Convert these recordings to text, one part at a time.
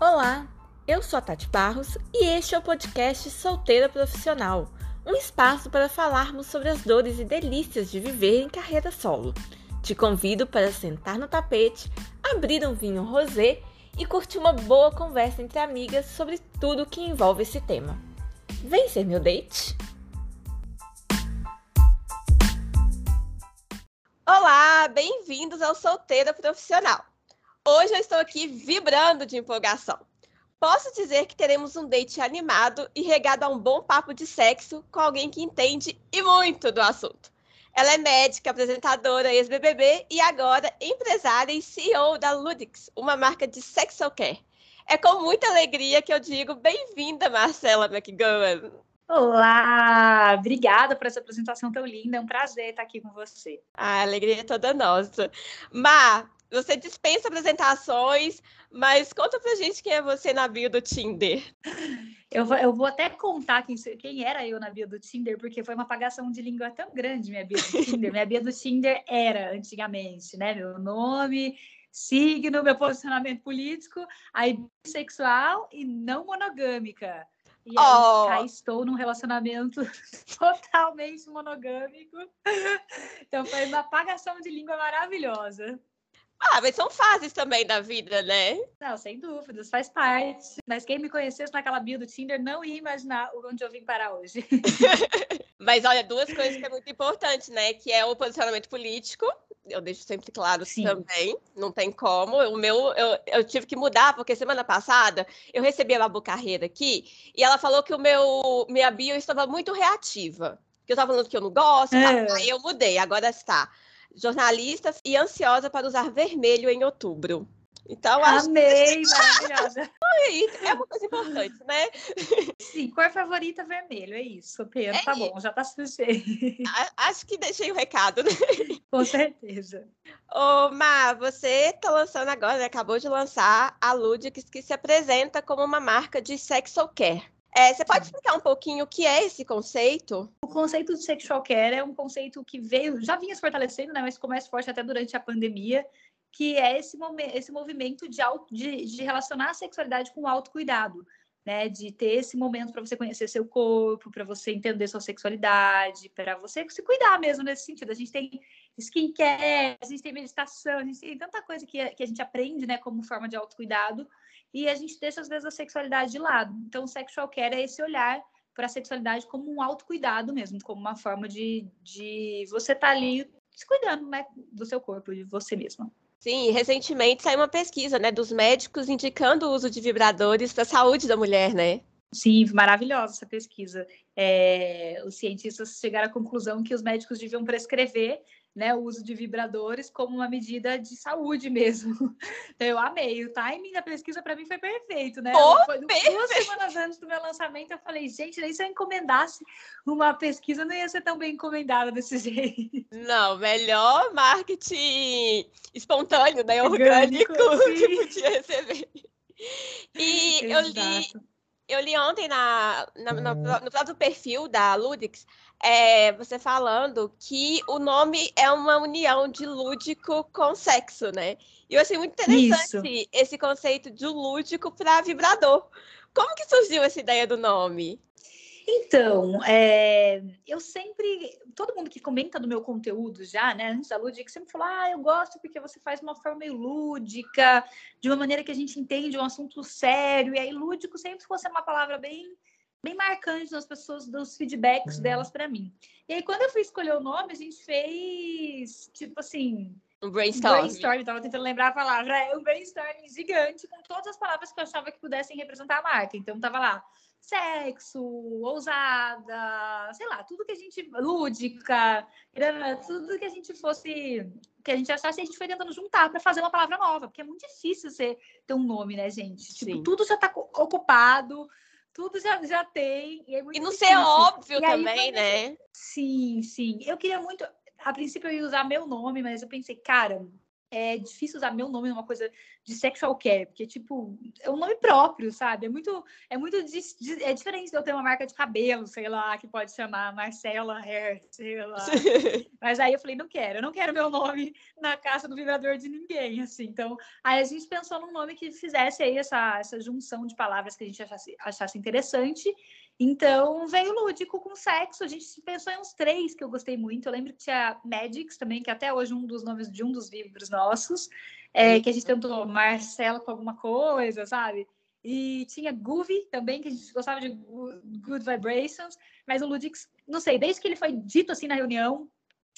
Olá, eu sou a Tati Barros e este é o podcast Solteira Profissional, um espaço para falarmos sobre as dores e delícias de viver em carreira solo. Te convido para sentar no tapete, abrir um vinho rosé e curtir uma boa conversa entre amigas sobre tudo que envolve esse tema. Vem ser meu date? Olá, bem-vindos ao Solteira Profissional. Hoje eu estou aqui vibrando de empolgação. Posso dizer que teremos um date animado e regado a um bom papo de sexo com alguém que entende e muito do assunto. Ela é médica, apresentadora, ex-BBB e agora empresária e CEO da Ludix, uma marca de sexual care. É com muita alegria que eu digo bem-vinda, Marcela McGowan. Olá, obrigada por essa apresentação tão linda. É um prazer estar aqui com você. A alegria é toda nossa. Mar, você dispensa apresentações, mas conta pra gente quem é você na bio do Tinder. Eu vou, eu vou até contar quem, quem era eu na bio do Tinder, porque foi uma apagação de língua tão grande minha bio do Tinder. minha bio do Tinder era, antigamente, né? Meu nome, signo, meu posicionamento político, aí bissexual e não monogâmica. E aí, oh. estou num relacionamento totalmente monogâmico. Então foi uma apagação de língua maravilhosa. Ah, mas são fases também da vida, né? Não, sem dúvidas, faz parte. Mas quem me conhecesse naquela bio do Tinder não ia imaginar onde eu vim parar hoje. mas olha, duas coisas que é muito importante, né? Que é o posicionamento político. Eu deixo sempre claro Sim. também, não tem como. O meu, eu, eu tive que mudar, porque semana passada eu recebi a Babu Carreira aqui e ela falou que o meu minha bio estava muito reativa. Que eu estava falando que eu não gosto, é. tá? aí eu mudei, agora está jornalista e ansiosa para usar vermelho em outubro. Então, Amei, acho... maravilhosa. é uma coisa importante, né? Sim, cor favorita vermelho, é isso. Pedro, é tá isso. bom, já tá suficiente. Acho que deixei o recado, né? Com certeza. Ô, Má, você tá lançando agora, né? acabou de lançar a Ludix, que se apresenta como uma marca de sexual care. É, você pode explicar um pouquinho o que é esse conceito? O conceito de sexual care é um conceito que veio, já vinha se fortalecendo, né, mas ficou mais forte até durante a pandemia, que é esse, esse movimento de, auto, de, de relacionar a sexualidade com o autocuidado. Né, de ter esse momento para você conhecer seu corpo, para você entender sua sexualidade, para você se cuidar mesmo nesse sentido. A gente tem skincare, a gente tem meditação, a gente tem tanta coisa que, que a gente aprende, né, como forma de autocuidado, e a gente deixa às vezes a sexualidade de lado. Então, o sexual care é esse olhar para a sexualidade como um autocuidado mesmo, como uma forma de, de você estar tá ali se cuidando né, do seu corpo, de você mesma. Sim, recentemente saiu uma pesquisa né, dos médicos indicando o uso de vibradores para a saúde da mulher, né? Sim, maravilhosa essa pesquisa. É, os cientistas chegaram à conclusão que os médicos deviam prescrever né, o uso de vibradores como uma medida de saúde mesmo. Então, eu amei. O timing da pesquisa para mim foi perfeito, né? Oh, foi, perfeito. Duas semanas antes do meu lançamento, eu falei, gente, nem se eu encomendasse uma pesquisa, não ia ser tão bem encomendada desse jeito. Não, melhor marketing espontâneo, né? Orgânico, Orgânico que podia receber. E eu li, eu li ontem na, na, no, no próprio perfil da Ludix é, você falando que o nome é uma união de lúdico com sexo, né? E eu achei muito interessante Isso. esse conceito de lúdico para vibrador. Como que surgiu essa ideia do nome? Então, é, eu sempre, todo mundo que comenta do meu conteúdo já, né, antes da Lúdica, sempre falou, ah, eu gosto porque você faz de uma forma meio lúdica, de uma maneira que a gente entende um assunto sério, e aí lúdico sempre fosse uma palavra bem bem marcante nas pessoas, dos feedbacks uhum. delas para mim. E aí, quando eu fui escolher o nome, a gente fez, tipo assim... Um brainstorm. Um brainstorm, tava tentando lembrar a palavra. É um brainstorm gigante com todas as palavras que eu achava que pudessem representar a marca. Então, tava lá sexo, ousada, sei lá, tudo que a gente lúdica, tudo que a gente fosse, que a gente achasse, a gente foi tentando juntar para fazer uma palavra nova, porque é muito difícil você ter um nome, né, gente? Tipo, tudo já está ocupado, tudo já, já tem. E, é e não ser óbvio e também, né? Sim, sim. Eu queria muito. A princípio eu ia usar meu nome, mas eu pensei, cara, é difícil usar meu nome numa coisa de sexual care, porque, tipo, é um nome próprio, sabe? É muito, é muito, é diferente de eu ter uma marca de cabelo, sei lá, que pode chamar Marcela Hair, sei lá. Mas aí eu falei, não quero, eu não quero meu nome na caixa do vibrador de ninguém, assim. Então, aí a gente pensou num nome que fizesse aí essa, essa junção de palavras que a gente achasse, achasse interessante então, veio lúdico com sexo. A gente pensou em uns três que eu gostei muito. Eu lembro que tinha Magics também, que até hoje é um dos nomes de um dos livros nossos, é, que a gente tentou Marcela com alguma coisa, sabe? E tinha Groovy também, que a gente gostava de Good Vibrations. Mas o Ludix, não sei, desde que ele foi dito assim na reunião,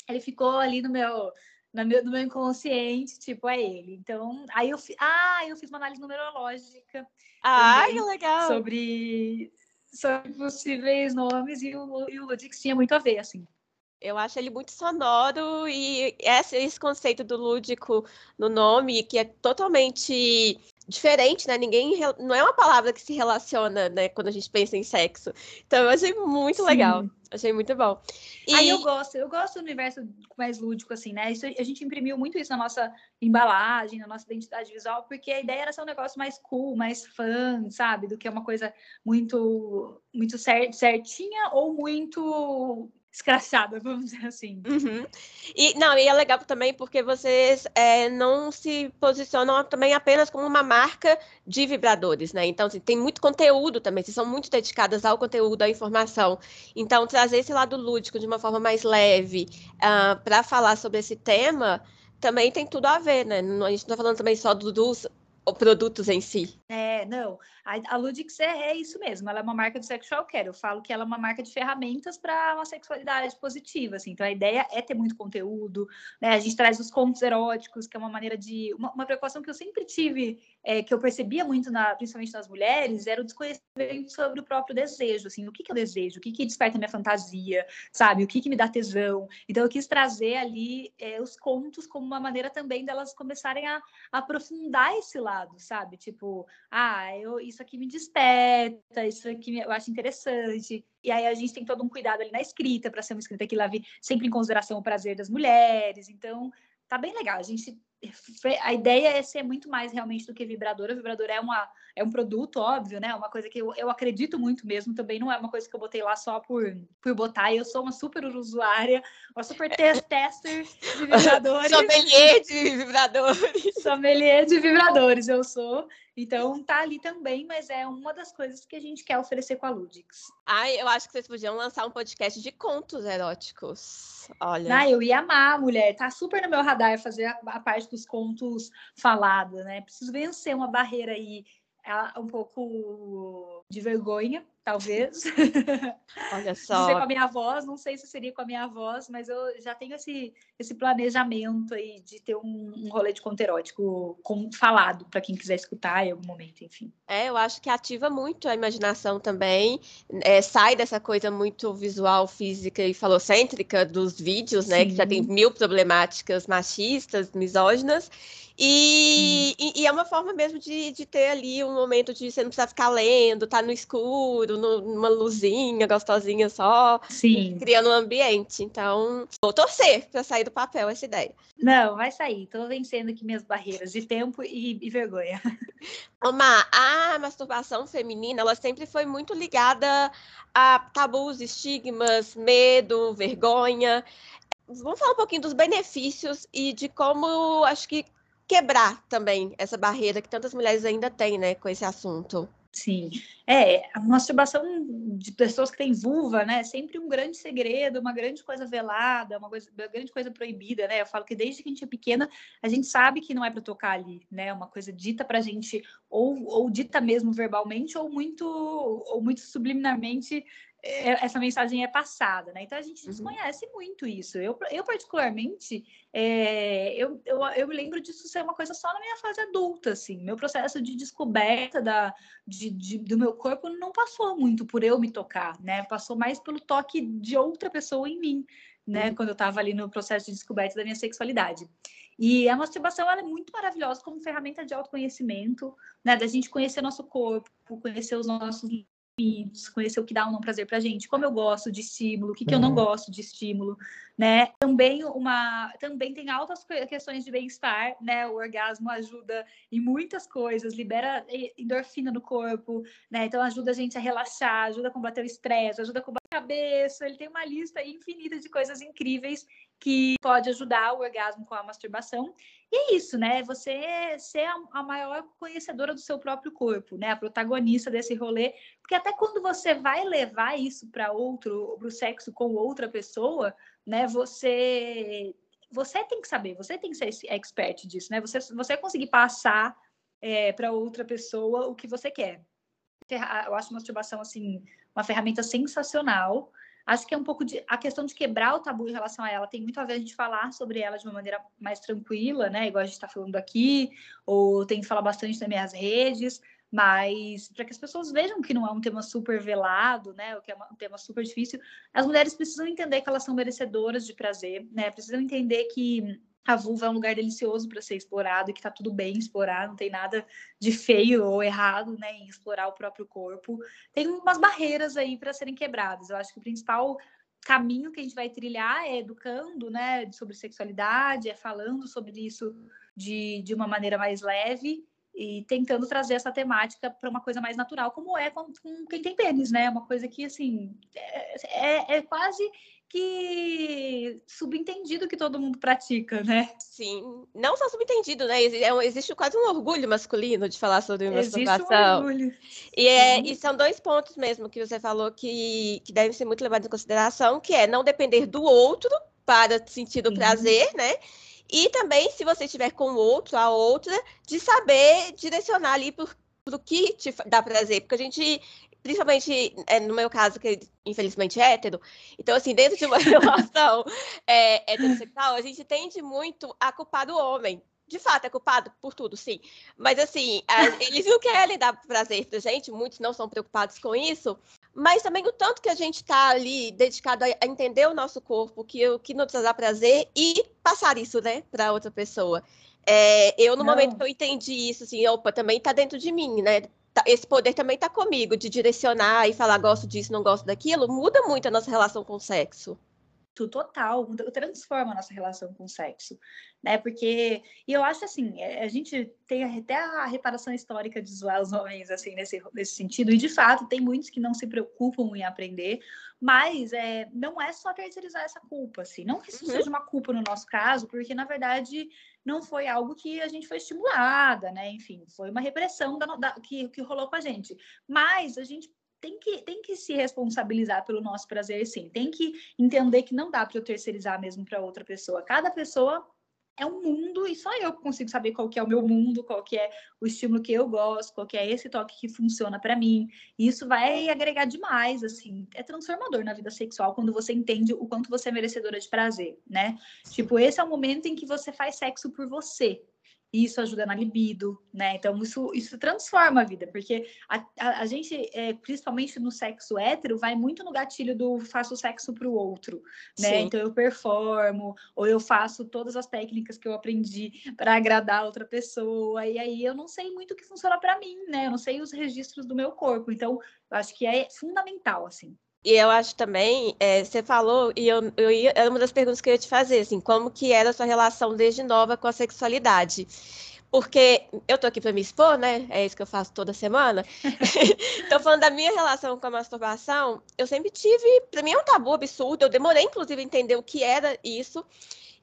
ele ficou ali no meu, no meu, no meu inconsciente, tipo, é ele. Então, aí eu, fi, ah, eu fiz uma análise numerológica. Ah, que legal! Sobre, são possíveis nomes e o, e o Ludix tinha muito a ver, assim. Eu acho ele muito sonoro e esse, esse conceito do lúdico no nome, que é totalmente diferente, né? Ninguém não é uma palavra que se relaciona, né, quando a gente pensa em sexo. Então eu achei muito Sim. legal. Achei muito bom. E... Aí eu gosto, eu gosto do universo mais lúdico, assim, né? Isso, a gente imprimiu muito isso na nossa embalagem, na nossa identidade visual, porque a ideia era ser um negócio mais cool, mais fã, sabe? Do que uma coisa muito, muito certinha ou muito escrachada, vamos dizer assim. Uhum. E não, e é legal também porque vocês é, não se posicionam também apenas como uma marca de vibradores, né? Então, assim, tem muito conteúdo também, vocês são muito dedicadas ao conteúdo, à informação. Então, trazer esse lado lúdico de uma forma mais leve uh, ah, para falar sobre esse tema também tem tudo a ver, né? A gente não está falando também só do, dos produtos em si. É, não. A, a Ludix é, é, isso mesmo, ela é uma marca de sexual care. Eu falo que ela é uma marca de ferramentas para uma sexualidade positiva, assim. Então a ideia é ter muito conteúdo, né? A gente traz os contos eróticos, que é uma maneira de. Uma, uma preocupação que eu sempre tive, é, que eu percebia muito, na, principalmente nas mulheres, era o desconhecimento sobre o próprio desejo, assim, o que, que eu desejo, o que, que desperta minha fantasia, sabe? O que, que me dá tesão. Então eu quis trazer ali é, os contos como uma maneira também delas começarem a, a aprofundar esse lado, sabe? Tipo, ah, eu, isso aqui me desperta, isso aqui eu acho interessante. E aí a gente tem todo um cuidado ali na escrita, para ser uma escrita que leve sempre em consideração o prazer das mulheres. Então, tá bem legal. A gente a ideia é ser muito mais realmente do que vibrador. O vibrador é, uma, é um produto, óbvio, né? Uma coisa que eu, eu acredito muito mesmo. Também não é uma coisa que eu botei lá só por, por botar. Eu sou uma super usuária, uma super tester de vibradores. Sommelier de vibradores. Sommelier de vibradores, eu sou. Então tá ali também, mas é uma das coisas que a gente quer oferecer com a Ludix. Ai, eu acho que vocês podiam lançar um podcast de contos eróticos. Olha. Ah, eu ia amar, mulher. Tá super no meu radar fazer a, a parte dos contos falados, né? Preciso vencer uma barreira aí um pouco de vergonha, talvez. Olha só. Dizer com a minha voz, não sei se seria com a minha voz, mas eu já tenho esse, esse planejamento aí de ter um, um rolê de conto erótico com, falado para quem quiser escutar em algum momento, enfim. É, eu acho que ativa muito a imaginação também, é, sai dessa coisa muito visual, física e falocêntrica dos vídeos, né, Sim. que já tem mil problemáticas machistas, misóginas, e, e, e, é uma forma mesmo de, de ter ali um momento de você não precisar ficar lendo, tá no escuro, no, numa luzinha gostosinha só, Sim. criando um ambiente. Então, vou torcer para sair do papel essa ideia. Não, vai sair. Tô vencendo aqui minhas barreiras de tempo e, e vergonha. Omar, a masturbação feminina, ela sempre foi muito ligada a tabus, estigmas, medo, vergonha. Vamos falar um pouquinho dos benefícios e de como acho que quebrar também essa barreira que tantas mulheres ainda têm, né, com esse assunto. Sim, é, a masturbação de pessoas que têm vulva, né, é sempre um grande segredo, uma grande coisa velada, uma, coisa, uma grande coisa proibida, né, eu falo que desde que a gente é pequena, a gente sabe que não é para tocar ali, né, uma coisa dita pra gente, ou, ou dita mesmo verbalmente, ou muito, ou muito subliminarmente essa mensagem é passada, né? Então a gente uhum. desconhece uhum. muito isso. Eu, eu particularmente, é, eu, eu, eu me lembro disso ser uma coisa só na minha fase adulta, assim. Meu processo de descoberta da, de, de, do meu corpo não passou muito por eu me tocar, né? Passou mais pelo toque de outra pessoa em mim, né? Uhum. Quando eu estava ali no processo de descoberta da minha sexualidade. E a masturbação ela é muito maravilhosa como ferramenta de autoconhecimento, né? Da gente conhecer nosso corpo, conhecer os nossos limites, conhecer o que dá ou não prazer pra gente, como eu gosto de estímulo, o que, que eu não uhum. gosto de estímulo, né? Também uma também tem altas questões de bem-estar, né? O orgasmo ajuda em muitas coisas, libera endorfina no corpo, né? Então ajuda a gente a relaxar, ajuda a combater o estresse, ajuda a combater cabeça, ele tem uma lista infinita de coisas incríveis que pode ajudar o orgasmo com a masturbação. E é isso, né? Você ser a maior conhecedora do seu próprio corpo, né? A protagonista desse rolê, porque até quando você vai levar isso para outro, para o sexo com outra pessoa, né? Você você tem que saber, você tem que ser expert disso, né? Você você conseguir passar é, para outra pessoa o que você quer. Eu acho masturbação assim uma ferramenta sensacional. Acho que é um pouco de a questão de quebrar o tabu em relação a ela tem muito a ver a gente falar sobre ela de uma maneira mais tranquila, né? Igual a gente está falando aqui, ou tem que falar bastante nas minhas redes, mas para que as pessoas vejam que não é um tema super velado, né, o que é um tema super difícil, as mulheres precisam entender que elas são merecedoras de prazer, né, precisam entender que a vulva é um lugar delicioso para ser explorado e que tá tudo bem explorar, não tem nada de feio ou errado, né, em explorar o próprio corpo. Tem umas barreiras aí para serem quebradas. Eu acho que o principal caminho que a gente vai trilhar é educando, né, sobre sexualidade, é falando sobre isso de, de uma maneira mais leve e tentando trazer essa temática para uma coisa mais natural, como é com, com, quem tem pênis, né? Uma coisa que, assim, é, é, é, quase que subentendido que todo mundo pratica, né? Sim, não só subentendido, né? É existe quase um orgulho masculino de falar sobre masturbação. Um orgulho. E, é, e são dois pontos mesmo que você falou que, que devem ser muito levados em consideração, que é não depender do outro para sentir o prazer, né? E também, se você estiver com o outro, a outra, de saber direcionar ali para o que te dá prazer. Porque a gente, principalmente é, no meu caso, que infelizmente é hétero, então, assim, dentro de uma relação é, heterossexual, a gente tende muito a culpar o homem de fato, é culpado por tudo, sim. Mas, assim, a, eles não querem dar prazer pra gente, muitos não são preocupados com isso, mas também o tanto que a gente está ali dedicado a, entender o nosso corpo, que o que nos dá prazer e passar isso, né, para outra pessoa. É, eu, no não. momento que eu entendi isso, assim, opa, também está dentro de mim, né? Tá, esse poder também está comigo, de direcionar e falar gosto disso, não gosto daquilo, muda muito a nossa relação com o sexo total, transforma a nossa relação com o sexo, né? Porque, e eu acho assim, é, a gente tem até a reparação histórica de zoar os homens, assim, nesse, nesse sentido, e de fato, tem muitos que não se preocupam em aprender, mas é, não é só terceirizar essa culpa, assim, não que isso uhum. seja uma culpa no nosso caso, porque, na verdade, não foi algo que a gente foi estimulada, né? Enfim, foi uma repressão da, da, que, que rolou com a gente, mas a gente tem que, tem que se responsabilizar pelo nosso prazer, sim. Tem que entender que não dá para eu terceirizar mesmo para outra pessoa. Cada pessoa é um mundo e só eu consigo saber qual que é o meu mundo, qual que é o estímulo que eu gosto, qual que é esse toque que funciona para mim. E isso vai agregar demais, assim, é transformador na vida sexual quando você entende o quanto você é merecedora de prazer, né? Tipo, esse é o momento em que você faz sexo por você, isso ajuda na libido, né? Então, isso, isso transforma a vida, porque a, a, a gente, é, principalmente no sexo hétero, vai muito no gatilho do faço sexo para o outro, né? Sim. Então, eu performo, ou eu faço todas as técnicas que eu aprendi para agradar outra pessoa, e aí eu não sei muito o que funciona para mim, né? Eu não sei os registros do meu corpo, então, eu acho que é fundamental, assim. E eu acho também, é, você falou, e eu, eu era uma das perguntas que eu ia te fazer, assim, como que era a sua relação desde nova com a sexualidade? Porque eu tô aqui para me expor, né? É isso que eu faço toda semana. então, falando da minha relação com a masturbação, eu sempre tive, para mim é um tabu absurdo, eu demorei, inclusive, a entender o que era isso.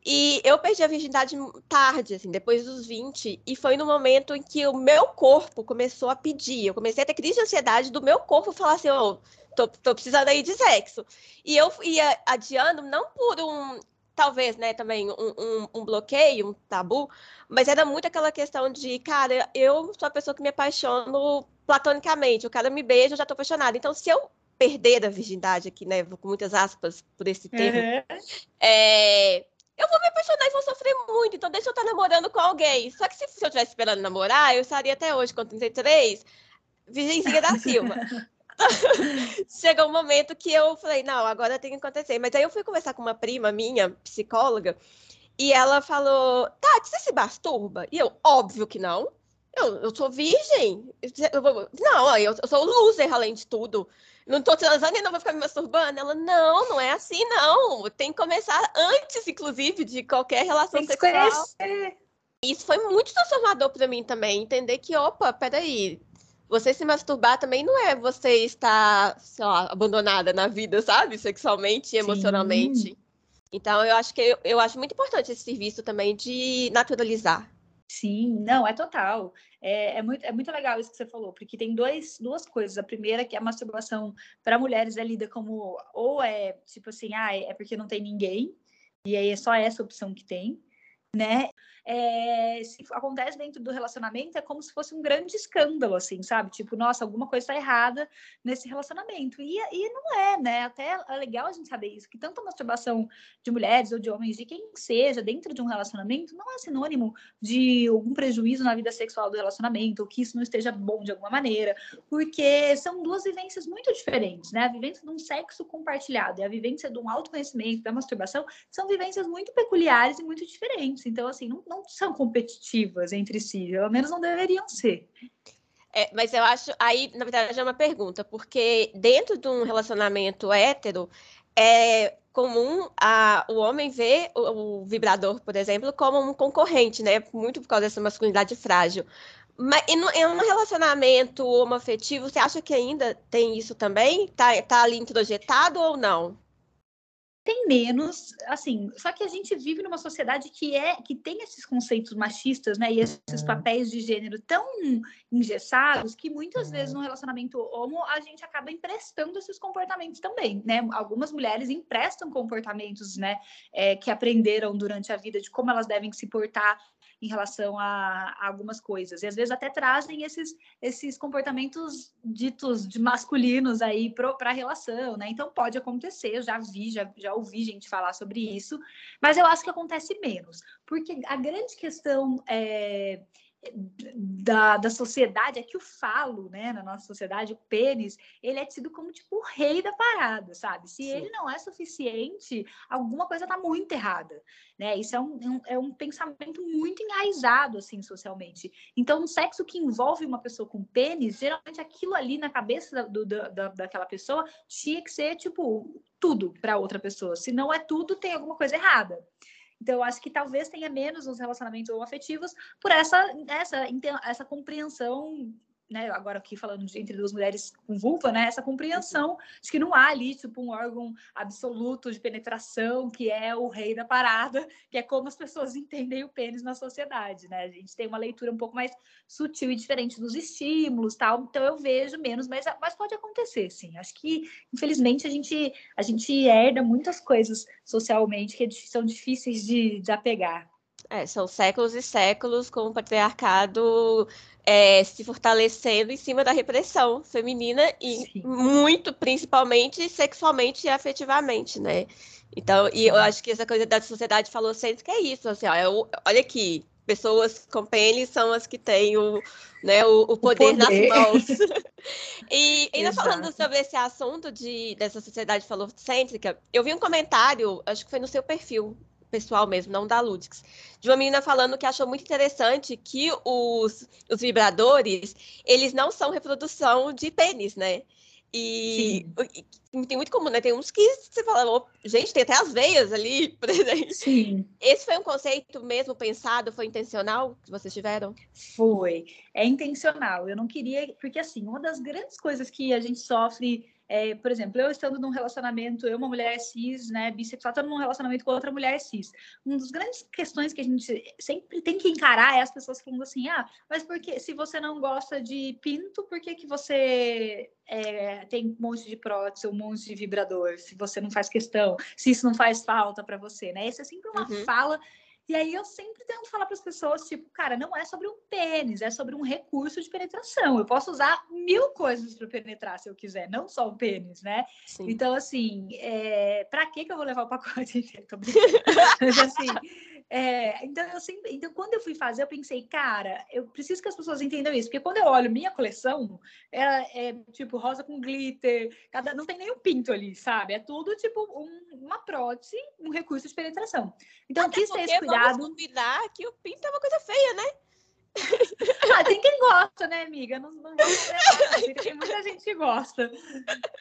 E eu perdi a virgindade tarde, assim, depois dos 20, e foi no momento em que o meu corpo começou a pedir. Eu comecei a ter crise de ansiedade do meu corpo falar assim, oh, tô, tô precisando aí de sexo. E eu ia adiando, não por um, talvez, né, também um, um, um, bloqueio, um tabu, mas era muito aquela questão de, cara, eu sou a pessoa que me apaixono platonicamente, o cara me beija, eu já tô apaixonada. Então, se eu perder a virgindade aqui, né, com muitas aspas por esse termo, uhum. é, eu vou me apaixonar e vou sofrer muito, então deixa eu estar namorando com alguém. Só que se, se eu estivesse esperando namorar, eu estaria até hoje com 33, virgenzinha da Silva. chegou um momento que eu falei, não, agora tem que acontecer. Mas aí eu fui conversar com uma prima minha, psicóloga, e ela falou, Tati, você se masturba? E eu, óbvio que não. eu, eu sou virgem. Eu vou, não, eu, eu sou loser além de tudo. Não tô transando e não vou ficar me masturbando. Ela, não, não é assim, não. Tem que começar antes, inclusive, de qualquer relação Tem sexual. Conhecer. Isso foi muito transformador para mim também. Entender que, opa, peraí. Você se masturbar também não é você estar, sei lá, abandonada na vida, sabe? Sexualmente e emocionalmente. Então, eu acho que eu, eu acho muito importante esse serviço também de naturalizar. Sim, não, é total. É, é, muito, é muito legal isso que você falou, porque tem dois, duas coisas. A primeira que a masturbação para mulheres é lida como ou é tipo assim, ah, é porque não tem ninguém, e aí é só essa opção que tem, né? é, se acontece dentro do relacionamento, é como se fosse um grande escândalo, assim, sabe? Tipo, nossa, alguma coisa está errada nesse relacionamento. E, e não é, né? Até é legal a gente saber isso, que tanto a masturbação de mulheres ou de homens, de quem seja, dentro de um relacionamento, não é sinônimo de algum prejuízo na vida sexual do relacionamento, ou que isso não esteja bom de alguma maneira, porque são duas vivências muito diferentes, né? A vivência de um sexo compartilhado e a vivência de um autoconhecimento, da masturbação, são vivências muito peculiares e muito diferentes. Então, assim, não, não são competitivas entre si, pelo menos não deveriam ser. É, mas eu acho, aí, na verdade, é uma pergunta, porque dentro de um relacionamento hétero, é comum a, o homem ver o, o vibrador, por exemplo, como um concorrente, né? Muito por causa dessa masculinidade frágil. Mas em, um relacionamento homoafetivo, você acha que ainda tem isso também? Tá, tá ali introjetado ou não? Tem menos, assim, só que a gente vive numa sociedade que é que tem esses conceitos machistas, né, e esses uhum. papéis de gênero tão engessados que muitas vezes uhum. no relacionamento homo a gente acaba emprestando esses comportamentos também, né? Algumas mulheres emprestam comportamentos, né, é, que aprenderam durante a vida de como elas devem se portar em relação a, a, algumas coisas. E às vezes até trazem esses, esses comportamentos ditos de masculinos aí para a relação, né? Então pode acontecer, eu já vi, já, já ouvi gente falar sobre isso, mas eu acho que acontece menos, porque a grande questão é da, da sociedade é que o falo, né, na nossa sociedade, o pênis, ele é tido como tipo o rei da parada, sabe? Se Sim. ele não é suficiente, alguma coisa tá muito errada, né? Isso é um, um, é um pensamento muito enraizado, assim, socialmente. Então, um sexo que envolve uma pessoa com pênis, geralmente aquilo ali na cabeça do, da, daquela pessoa tinha que ser, tipo, tudo para outra pessoa. Se não é tudo, tem alguma coisa errada. Então, eu acho que talvez tenha menos nos relacionamentos afetivos por essa, essa, essa compreensão né, agora aqui falando de, entre duas mulheres com vulva, né, essa compreensão de que não há ali, tipo, um órgão absoluto de penetração, que é o rei da parada, que é como as pessoas entendem o pênis na sociedade, né, a gente tem uma leitura um pouco mais sutil e diferente dos estímulos, tal, então eu vejo menos, mas, mas pode acontecer, sim, acho que, infelizmente, a gente, a gente herda muitas coisas socialmente que são difíceis de desapegar. É, são séculos e séculos com o patriarcado é, se fortalecendo em cima da repressão feminina e Sim. muito, principalmente, sexualmente e afetivamente, né? Então, e eu acho que essa coisa da sociedade falou sempre que é isso, assim, ó, é o, olha aqui, pessoas com pênis são as que têm o, né, o, o, poder, o poder, nas mãos. e ainda Exato. falando sobre esse assunto de, dessa sociedade falocêntrica, eu vi um comentário, acho que foi no seu perfil, pessoal mesmo, não da Ludix, de uma menina falando que achou muito interessante que os, os vibradores, eles não são reprodução de pênis, né? E, e, tem muito comum, né? Tem uns que você fala, oh, gente, tem até as veias ali presentes. Sim. Esse foi um conceito mesmo pensado, foi intencional que vocês tiveram? Foi, é intencional. Eu não queria, porque assim, uma das grandes coisas que a gente sofre é, por exemplo, eu estando num relacionamento, eu, uma mulher cis, né, bissexual, estando num relacionamento com outra mulher cis. Uma das grandes questões que a gente sempre tem que encarar é as pessoas falando assim: ah, mas por que, se você não gosta de pinto, por que, que você é, tem um monte de prótese, um monte de vibrador? Se você não faz questão, se isso não faz falta para você, né? Essa é sempre uma uhum. fala e aí eu sempre tento falar para as pessoas, tipo, cara, não é sobre um pênis, é sobre um recurso de penetração. Eu posso usar mil coisas para penetrar se eu quiser, não só o pênis, né? Sim. Então, assim, é... para que que eu vou levar o pacote inteiro? Mas, assim, é, então, eu sempre, então, quando eu fui fazer, eu pensei, cara, eu preciso que as pessoas entendam isso, porque quando eu olho minha coleção, ela é tipo rosa com glitter, cada, não tem nenhum pinto ali, sabe? É tudo tipo um, uma prótese, um recurso de penetração. Então, Até quis ter esse cuidado. Vamos que o pinto é uma coisa feia, né? ah, tem que gosta, né, amiga? Não, não negar, tem muita gente que gosta.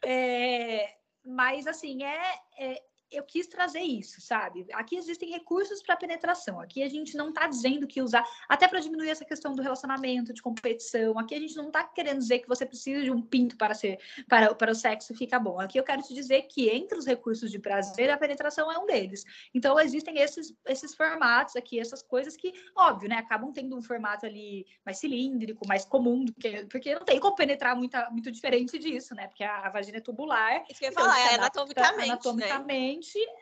É, mas, assim, é, é eu quis trazer isso, sabe? Aqui existem recursos para penetração. Aqui a gente não está dizendo que usar, até para diminuir essa questão do relacionamento, de competição. Aqui a gente não está querendo dizer que você precisa de um pinto para ser para, para o sexo ficar bom. Aqui eu quero te dizer que entre os recursos de prazer, a penetração é um deles. Então existem esses esses formatos aqui, essas coisas que, óbvio, né, acabam tendo um formato ali mais cilíndrico, mais comum do que porque não tem como penetrar muito, muito diferente disso, né? Porque a, a vagina é tubular. Isso que eu ia então, falar, é anatomicamente, anatomicamente né?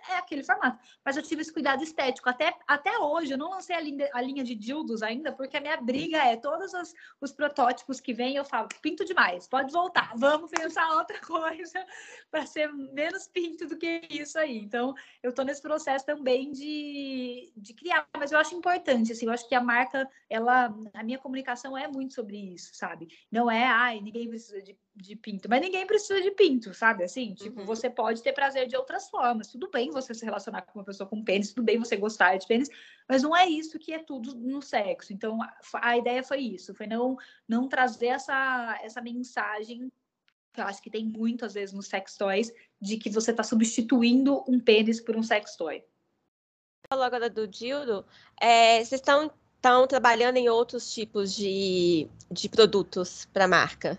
É aquele formato. Mas eu tive esse cuidado estético. Até, até hoje, eu não lancei a linha, a linha de dildos ainda, porque a minha briga é todos os, os protótipos que vêm, eu falo, pinto demais, pode voltar, vamos pensar outra coisa para ser menos pinto do que isso aí. Então, eu estou nesse processo também de, de criar, mas eu acho importante, assim, eu acho que a marca, ela, a minha comunicação é muito sobre isso, sabe? Não é, ai, ninguém precisa de de pinto, mas ninguém precisa de pinto, sabe? Assim, tipo, uhum. você pode ter prazer de outras formas. Tudo bem você se relacionar com uma pessoa com pênis, tudo bem você gostar de pênis, mas não é isso que é tudo no sexo. Então, a, a ideia foi isso, foi não não trazer essa essa mensagem que eu acho que tem muito às vezes nos sex toys de que você está substituindo um pênis por um sex toy. Falou agora do dildo, é, vocês estão estão trabalhando em outros tipos de, de produtos para a marca?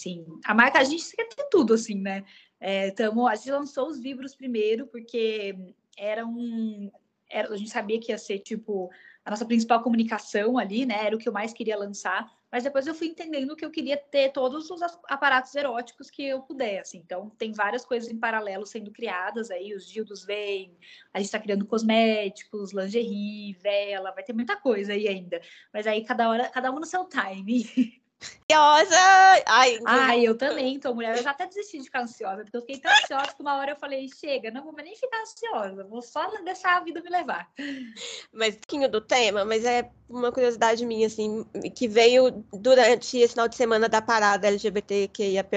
Sim, a marca, a gente quer ter tudo, assim, né? É, tamo, a gente lançou os livros primeiro, porque era um. Era, a gente sabia que ia ser, tipo, a nossa principal comunicação ali, né? Era o que eu mais queria lançar. Mas depois eu fui entendendo que eu queria ter todos os aparatos eróticos que eu pudesse. Então, tem várias coisas em paralelo sendo criadas aí. Os dildos vêm, a gente está criando cosméticos, lingerie, vela, vai ter muita coisa aí ainda. Mas aí cada hora, cada um no seu time. ansiosa. Ai, Ai, eu também tô mulher. Eu já até desisti de ficar ansiosa, porque eu fiquei tão ansiosa que uma hora eu falei: chega, não vou nem ficar ansiosa, vou só deixar a vida me levar. Mas um pouquinho do tema, mas é uma curiosidade minha, assim, que veio durante esse final de semana da parada LGBTQIAP+,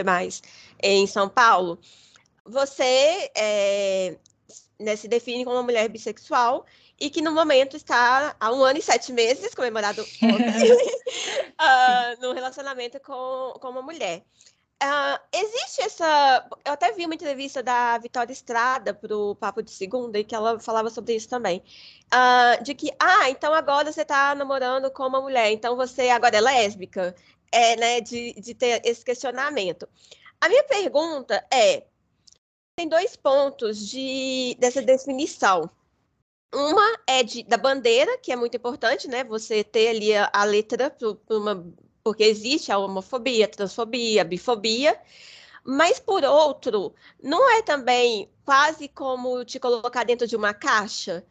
em São Paulo. Você é, né, se define como uma mulher bissexual e que no momento está há um ano e sete meses, comemorado ontem, uh, no relacionamento com, com uma mulher. Uh, existe essa. Eu até vi uma entrevista da Vitória Estrada para o Papo de Segunda, e que ela falava sobre isso também. Uh, de que, ah, então agora você está namorando com uma mulher, então você agora é lésbica. É, né, de, de ter esse questionamento. A minha pergunta é: tem dois pontos de, dessa definição. Uma é de, da bandeira, que é muito importante, né? Você ter ali a, a letra, pro, pro uma, porque existe a homofobia, a transfobia, a bifobia. Mas, por outro, não é também quase como te colocar dentro de uma caixa?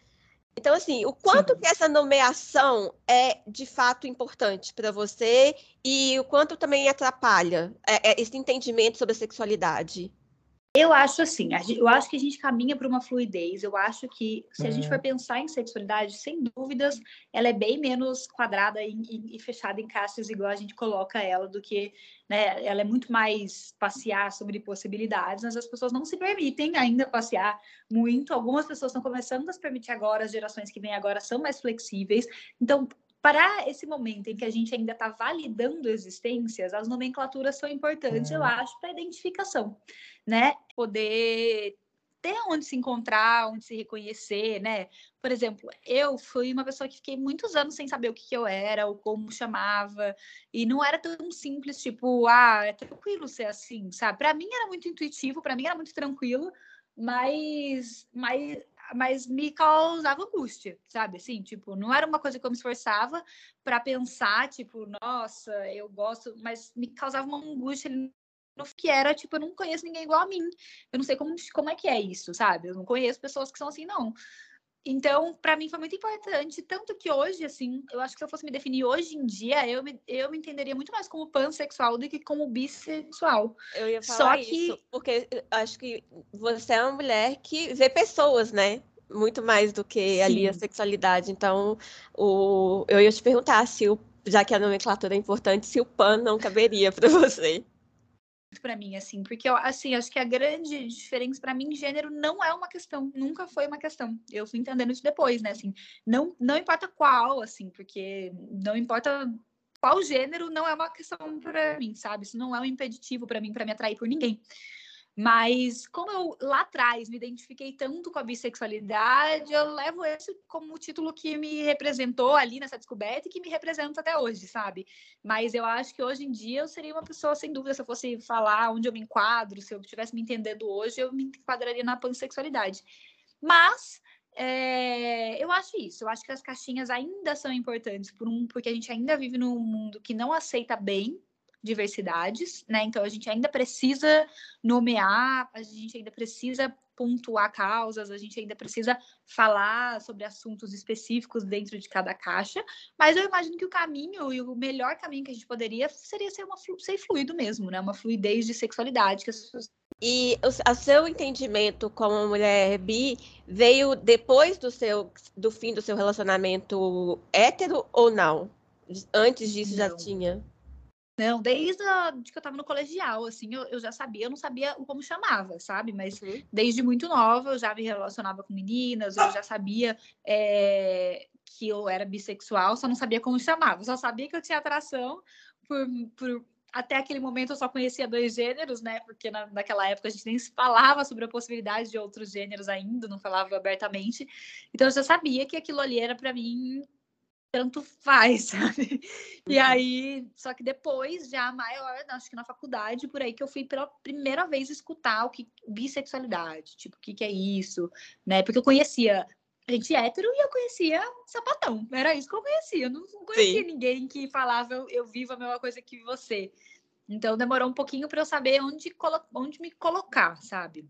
Então, assim, o quanto Sim. que essa nomeação é de fato importante para você e o quanto também atrapalha é, é, esse entendimento sobre a sexualidade? Eu acho assim, eu acho que a gente caminha para uma fluidez. Eu acho que se a gente for uhum. pensar em sexualidade, sem dúvidas, ela é bem menos quadrada e, e, e, fechada em caixas igual a gente coloca ela do que, né? Ela é muito mais passear sobre possibilidades, mas as pessoas não se permitem ainda passear muito. Algumas pessoas estão começando a se permitir agora, as gerações que vêm agora são mais flexíveis. Então, para esse momento em que a gente ainda está validando existências, as nomenclaturas são importantes, eu uhum. acho, para identificação, né? Poder ter onde se encontrar, onde se reconhecer, né? Por exemplo, eu fui uma pessoa que fiquei muitos anos sem saber o que, que eu era, ou como chamava, e não era tão simples, tipo, ah, é tranquilo ser assim, sabe? Para mim era muito intuitivo, para mim era muito tranquilo, mas, mas mas me causava angústia, sabe? Assim, tipo, não era uma coisa que eu me esforçava para pensar, tipo, nossa, eu gosto, mas me causava uma angústia no que era, tipo, eu não conheço ninguém igual a mim. Eu não sei como, como é que é isso, sabe? Eu não conheço pessoas que são assim, não. Então, para mim foi muito importante, tanto que hoje, assim, eu acho que se eu fosse me definir hoje em dia, eu me, eu me entenderia muito mais como pansexual do que como bissexual. Eu ia falar Só que... isso, porque acho que você é uma mulher que vê pessoas, né? Muito mais do que Sim. ali a sexualidade. Então, o... eu ia te perguntar se, o... já que a nomenclatura é importante, se o pan não caberia para você para mim, assim, porque assim, acho que a grande diferença para mim, gênero não é uma questão, nunca foi uma questão. Eu fui entendendo isso depois, né, assim, não, não importa qual, assim, porque não importa qual gênero não é uma questão para mim, sabe? Isso não é um impeditivo para mim, para me atrair por ninguém. Mas como eu lá atrás me identifiquei tanto com a bissexualidade, eu levo esse como o título que me representou ali nessa descoberta e que me representa até hoje, sabe? Mas eu acho que hoje em dia eu seria uma pessoa, sem dúvida, se eu fosse falar onde eu me enquadro, se eu estivesse me entendendo hoje, eu me enquadraria na pansexualidade. Mas é, eu acho isso, eu acho que as caixinhas ainda são importantes, por um, porque a gente ainda vive num mundo que não aceita bem diversidades, né? Então a gente ainda precisa nomear, a gente ainda precisa pontuar causas, a gente ainda precisa falar sobre assuntos específicos dentro de cada caixa, mas eu imagino que o caminho e o melhor caminho que a gente poderia seria ser uma ser fluido mesmo, né? Uma fluidez de sexualidade que as pessoas e o, seu entendimento como mulher bi veio depois do seu do fim do seu relacionamento hétero ou não? Antes disso não. já tinha? Não, desde a, de que eu estava no colegial, assim, eu, eu, já sabia, eu não sabia como chamava, sabe? Mas uhum. desde muito nova eu já me relacionava com meninas, eu já sabia é, que eu era bissexual, só não sabia como chamava, só sabia que eu tinha atração por, por até aquele momento eu só conhecia dois gêneros, né? Porque na, naquela época a gente nem se falava sobre a possibilidade de outros gêneros ainda, não falava abertamente. Então eu já sabia que aquilo ali era para mim tanto faz, sabe? E uhum. aí, só que depois, já maior, acho que na faculdade, por aí que eu fui pela primeira vez escutar o que bissexualidade, tipo, o que, que é isso, né? Porque eu conhecia gente hétero e eu conhecia sapatão, era isso que eu conhecia, eu não, conhecia Sim. ninguém que falava eu, eu vivo a mesma coisa que você. Então demorou um pouquinho para eu saber onde, onde me colocar, sabe?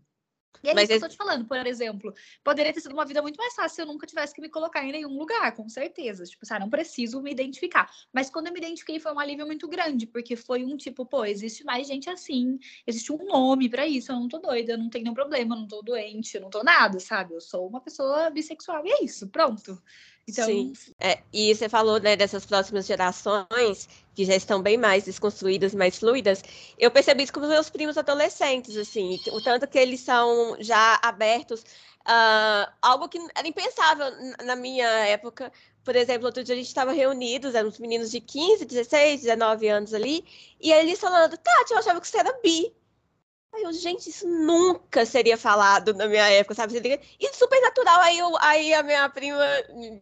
E é Mas isso que eu tô te falando, por exemplo, poderia ter sido uma vida muito mais fácil se eu nunca tivesse que me colocar em nenhum lugar, com certeza. Tipo, sabe, não preciso me identificar. Mas quando eu me identifiquei foi um alívio muito grande, porque foi um tipo, pô, existe mais gente assim, existe um nome para isso, eu não tô doida, eu não tenho nenhum problema, eu não tô doente, eu não tô nada, sabe? Eu sou uma pessoa bissexual e é isso, pronto. Então... Sim. É, e você falou né, dessas próximas gerações que já estão bem mais desconstruídas, mais fluidas. Eu percebi isso com os meus primos adolescentes, assim, o tanto que eles são já abertos. Uh, algo que era impensável na minha época. Por exemplo, outro dia a gente estava reunidos, eram uns meninos de 15, 16, 19 anos ali, e eles falando, Tati, eu achava que você era bi. Aí eu, gente, isso nunca seria falado na minha época, sabe? E super natural. Aí, eu, aí a minha prima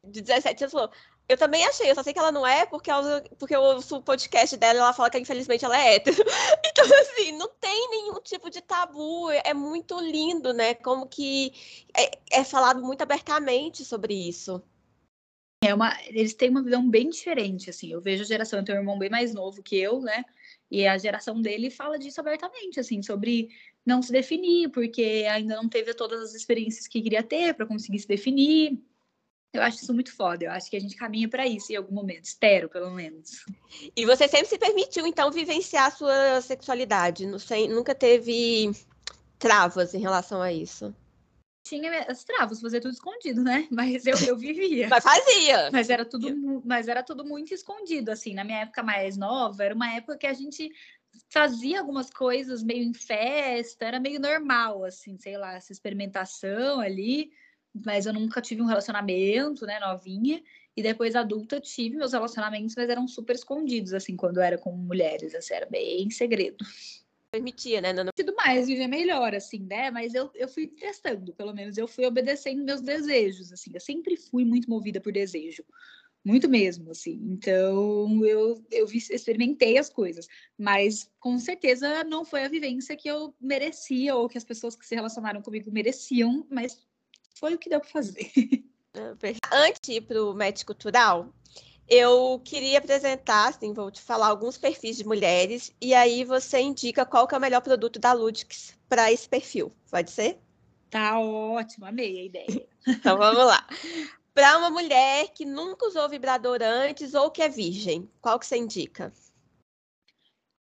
de 17 anos falou: Eu também achei, eu só sei que ela não é porque, ela, porque eu ouço o podcast dela e ela fala que infelizmente ela é hétero. Então, assim, não tem nenhum tipo de tabu. É, muito lindo, né? Como que é, é falado muito abertamente sobre isso. É uma, eles têm uma visão bem diferente, assim. Eu vejo a geração, eu tenho um irmão bem mais novo que eu, né? E a geração dele fala disso abertamente, assim, sobre não se definir, porque ainda não teve todas as experiências que queria ter para conseguir se definir. Eu acho isso muito foda. Eu acho que a gente caminha para isso em algum momento, espero, pelo menos. E você sempre se permitiu, então, vivenciar a sua sexualidade? Nunca teve travas em relação a isso? Tinha as travas, fazia tudo escondido, né? Mas eu, eu vivia. Mas fazia. Mas era tudo, mas era tudo muito escondido, assim. Na minha época mais nova, era uma época que a gente fazia algumas coisas meio em festa, era meio normal, assim, sei lá, essa experimentação ali. Mas eu nunca tive um relacionamento, né, novinha. E depois adulta tive meus relacionamentos, mas eram super escondidos, assim, quando eu era com mulheres, assim, era bem segredo permitia, né? Não... Tudo mais, viver melhor, assim, né? Mas eu, eu fui testando, pelo menos eu fui obedecendo meus desejos, assim. Eu sempre fui muito movida por desejo. Muito mesmo, assim. Então, eu, eu experimentei as coisas. Mas, com certeza, não foi a vivência que eu merecia ou que as pessoas que se relacionaram comigo mereciam, mas foi o que deu para fazer. Antes de ir para o match cultural, eu queria apresentar, assim, vou te falar alguns perfis de mulheres e aí você indica qual que é o melhor produto da Ludix para esse perfil. Pode ser? Tá ótimo, amei a ideia. então vamos lá. Para uma mulher que nunca usou vibrador antes ou que é virgem, qual que você indica?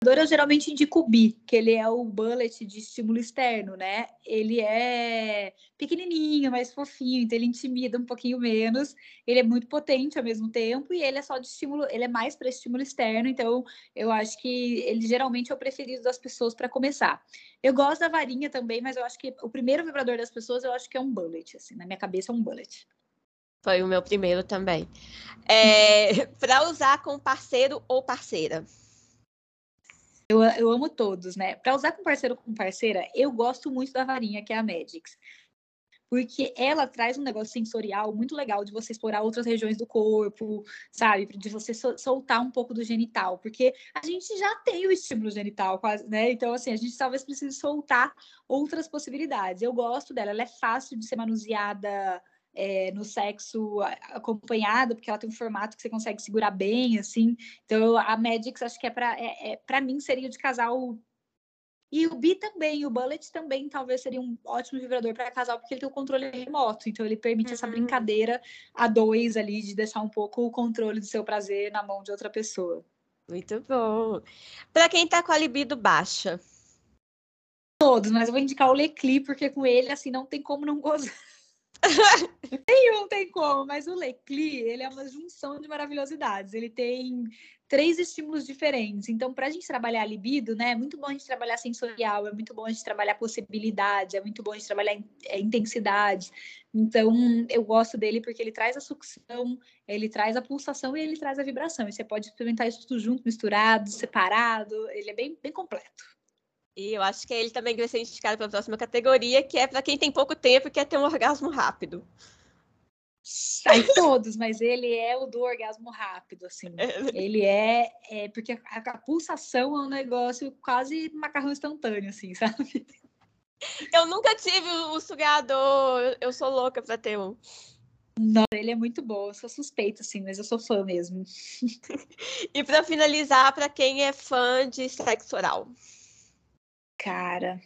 Eu geralmente indico o bi, que ele é o bullet de estímulo externo, né? Ele é pequenininho, mais fofinho, então ele intimida um pouquinho menos. Ele é muito potente ao mesmo tempo e ele é só de estímulo, ele é mais para estímulo externo, então eu acho que ele geralmente é o preferido das pessoas para começar. Eu gosto da varinha também, mas eu acho que o primeiro vibrador das pessoas eu acho que é um bullet, assim, na minha cabeça é um bullet. Foi o meu primeiro também. É, para usar com parceiro ou parceira? Eu, eu amo todos, né? Para usar com parceiro ou com parceira, eu gosto muito da varinha, que é a Magix porque ela traz um negócio sensorial muito legal de você explorar outras regiões do corpo, sabe? De você soltar um pouco do genital, porque a gente já tem o estímulo genital, quase, né? Então, assim, a gente talvez precise soltar outras possibilidades. Eu gosto dela, ela é fácil de ser manuseada. É, no sexo acompanhado, porque ela tem um formato que você consegue segurar bem, assim. Então, a Magix, acho que é para é, é, para mim seria de casal e o Bi também, o Bullet também talvez seria um ótimo vibrador para casal, porque ele tem o controle remoto, então ele permite uhum. essa brincadeira a dois ali, de deixar um pouco o controle do seu prazer na mão de outra pessoa. Muito bom. Para quem tá com a libido baixa? Todos, mas eu vou indicar o Lecli, porque com ele, assim, não tem como não gozar. Nenhum tem como, mas o Lecli, ele é uma junção de maravilhosidades. Ele tem três estímulos diferentes. Então, para a gente trabalhar a libido, né, é muito bom a gente trabalhar sensorial, é muito bom a gente trabalhar possibilidade, é muito bom a gente trabalhar é, intensidade. Então, eu gosto dele porque ele traz a sucção, ele traz a pulsação e ele traz a vibração. E você pode experimentar isso tudo junto, misturado, separado. Ele é bem, bem completo. E eu acho que é ele também vai ser indicado para a próxima categoria, que é para quem tem pouco tempo e quer ter um orgasmo rápido. Sai todos, mas ele é o do orgasmo rápido, assim. Ele é, é porque a, a, pulsação é um negócio quase macarrão instantâneo, assim, sabe? Eu nunca tive o sugador, eu sou louca para ter um. Não, ele é muito bom, eu sou suspeita, assim, mas eu sou fã mesmo. e para finalizar, para quem é fã de sexo oral? Cara,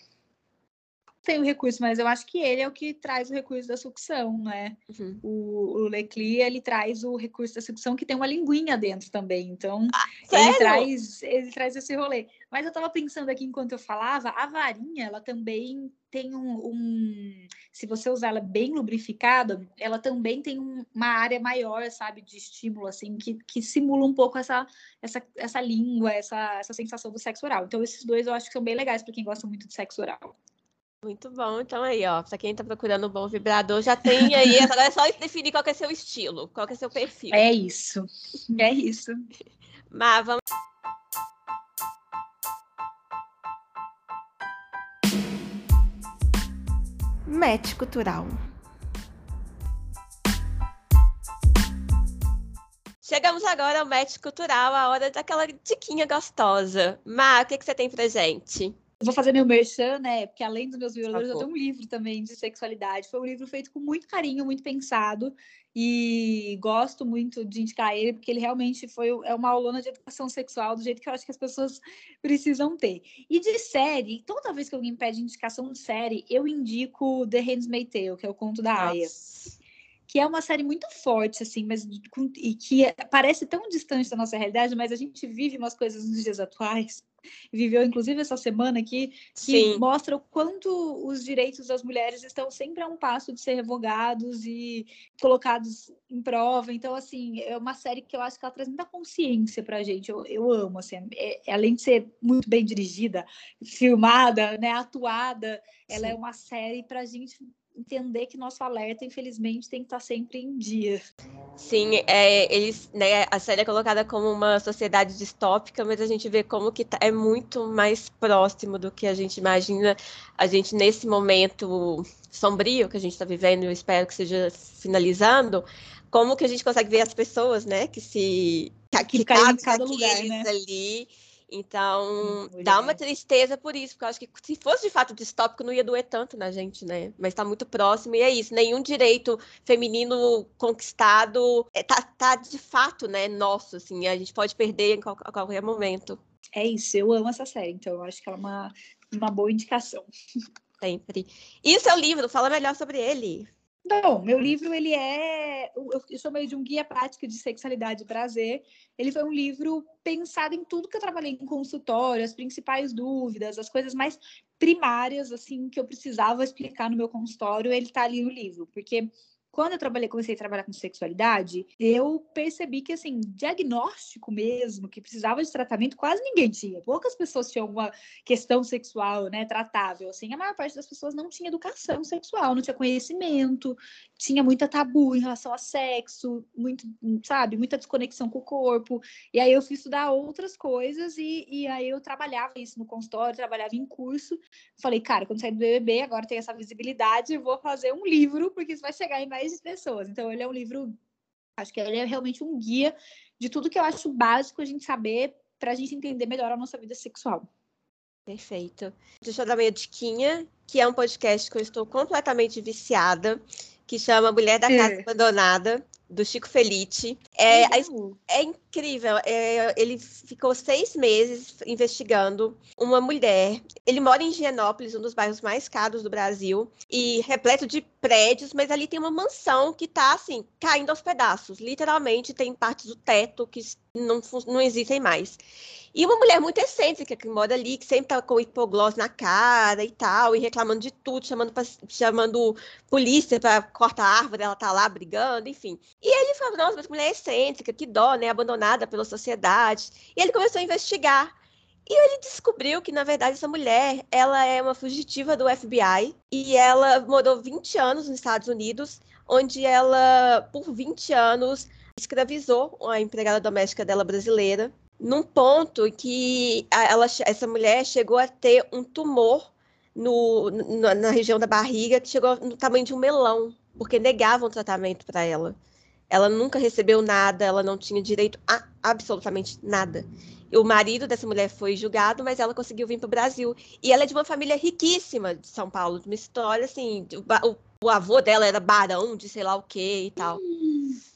tem o recurso, mas eu acho que ele é o que traz o recurso da sucção, né? Uhum. O, o Leclerc, ele traz o recurso da sucção que tem uma linguinha dentro também. Então, ah, ele, traz, ele traz esse rolê. Mas eu tava pensando aqui enquanto eu falava, a varinha, ela também tem um, um se você usar ela bem lubrificada, ela também tem um, uma área maior, sabe, de estímulo, assim, que, que simula um pouco essa, essa, essa língua, essa, essa sensação do sexo oral. Então, esses dois eu acho que são bem legais para quem gosta muito de sexo oral. Muito bom. Então aí, ó, para quem está procurando um bom vibrador, já tem aí. Agora é só definir qual é seu estilo, qual é seu perfil. É isso. É isso. Mas vamos. Match cultural. Chegamos agora ao match cultural, a hora daquela diquinha gostosa. Má, o que, que você tem pra gente? Vou fazer meu merchan, né? Porque além dos meus violadores, eu tenho um livro também de sexualidade. Foi um livro feito com muito carinho, muito pensado. E gosto muito de indicar ele, porque ele realmente foi é uma aulona de educação sexual, do jeito que eu acho que as pessoas precisam ter. E de série, toda vez que alguém pede indicação de série, eu indico The Handmaid's Tale, que é o conto da Nossa. Aya que é uma série muito forte, assim, mas e que parece tão distante da nossa realidade, mas a gente vive umas coisas nos dias atuais viveu inclusive essa semana aqui, que Sim. mostra o quanto os direitos das mulheres estão sempre a um passo de ser revogados e colocados em prova. Então, assim, é uma série que eu acho que ela traz muita consciência pra gente. Eu, eu amo, assim, é, é, além de ser muito bem dirigida, filmada, né, atuada, ela é Sim. é uma série pra gente entender que nosso alerta, infelizmente, tem que estar sempre em dia. Sim, é, eles, né, a série é colocada como uma sociedade distópica, mas a gente vê como que tá, é muito mais próximo do que a gente imagina. A gente, nesse momento sombrio que a gente está vivendo, eu espero que seja finalizando, como que a gente consegue ver as pessoas, né, que se... Que, que caem em cada lugar, né? ali então, dá uma tristeza por isso, porque eu acho que se fosse de fato distópico, não ia doer tanto na gente, né? Mas está muito próximo, e é isso. Nenhum direito feminino conquistado é, tá, de fato, né, nosso, assim. A gente pode perder qual, a qualquer momento. É isso, eu amo essa série, então eu acho que ela é uma, uma boa indicação. Sempre. E o seu livro? Fala melhor sobre ele. Não, meu livro ele é, eu chamei de um guia prático de sexualidade e prazer. Ele foi um livro pensado em tudo que eu trabalhei em consultório, as principais dúvidas, as coisas mais primárias assim que eu precisava explicar no meu consultório. Ele está ali no livro, porque quando eu trabalhei, comecei a trabalhar com sexualidade, eu percebi que, assim, diagnóstico mesmo, que precisava de tratamento, quase ninguém tinha. Poucas pessoas tinham alguma questão sexual, né, tratável, assim. A maior parte das pessoas não tinha educação sexual, não tinha conhecimento, tinha muita tabu em relação a sexo, muito, sabe, muita desconexão com o corpo. E aí eu fui estudar outras coisas e, e aí eu trabalhava isso no consultório, trabalhava em curso. Falei, cara, quando sair do BBB, agora tem essa visibilidade, eu vou fazer um livro, porque isso vai chegar em mais mais pessoas. Então, ele é um livro, acho que ele é realmente um guia de tudo que eu acho básico a gente saber para a gente entender melhor a nossa vida sexual. Perfeito. Deixa eu dar uma diquinha, que é um podcast que eu estou completamente viciada, que chama Mulher da Casa é. Abandonada do Chico Felice. É, é incrível. É, ele ficou seis meses investigando uma mulher. Ele mora em Higienópolis, um dos bairros mais caros do Brasil, e repleto de prédios, mas ali tem uma mansão que está assim, caindo aos pedaços. Literalmente tem partes do teto que não, não existem mais. E uma mulher muito excêntrica que mora ali, que sempre tá com hipoglós na cara e tal, e reclamando de tudo, chamando, pra, chamando polícia para cortar a árvore, ela tá lá brigando, enfim. E ele falou, nossa, mas mulher excêntrica, que dó, né, abandonada pela sociedade. E ele começou a investigar. E ele descobriu que, na verdade, essa mulher, ela é uma fugitiva do FBI e ela morou 20 anos nos Estados Unidos, onde ela, por 20 anos, escravizou a empregada doméstica dela brasileira num ponto que ela, essa mulher chegou a ter um tumor no, no, na região da barriga que chegou no tamanho de um melão, porque negavam tratamento para ela. Ela nunca recebeu nada, ela não tinha direito a absolutamente nada. O marido dessa mulher foi julgado, mas ela conseguiu vir para o Brasil. E ela é de uma família riquíssima de São Paulo, de uma história assim. O, o, o avô dela era barão de sei lá o que e tal.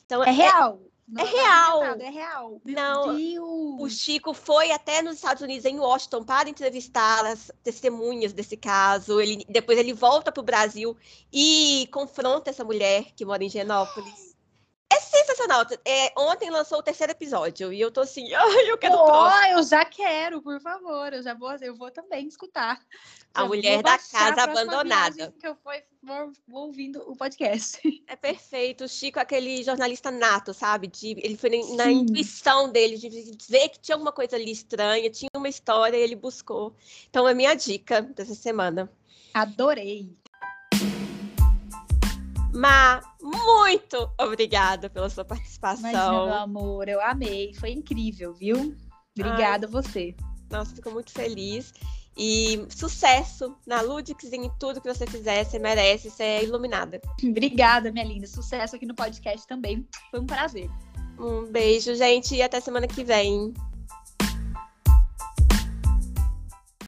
Então, é, é real. Não é real. É real. Meu não, Deus. o Chico foi até nos Estados Unidos, em Washington, para entrevistar as testemunhas desse caso. Ele, depois ele volta para o Brasil e confronta essa mulher que mora em Genópolis. É sensacional. É, ontem lançou o terceiro episódio e eu tô assim, ai, eu quero oh, eu já quero, por favor. Eu já vou, eu vou também escutar. A já mulher da casa abandonada. Que eu fui, vou, vou, ouvindo o podcast. É perfeito. O Chico, aquele jornalista nato, sabe? De, ele foi na intuição dele de ver que tinha alguma coisa ali estranha, tinha uma história e ele buscou. Então é minha dica dessa semana. Adorei. Ma, muito obrigada pela sua participação. Imagina, meu amor, eu amei. Foi incrível, viu? Obrigada Ai, a você. Nossa, fico muito feliz. E sucesso na Ludix e em tudo que você fizer. Você merece, você é iluminada. Obrigada, minha linda. Sucesso aqui no podcast também. Foi um prazer. Um beijo, gente, e até semana que vem.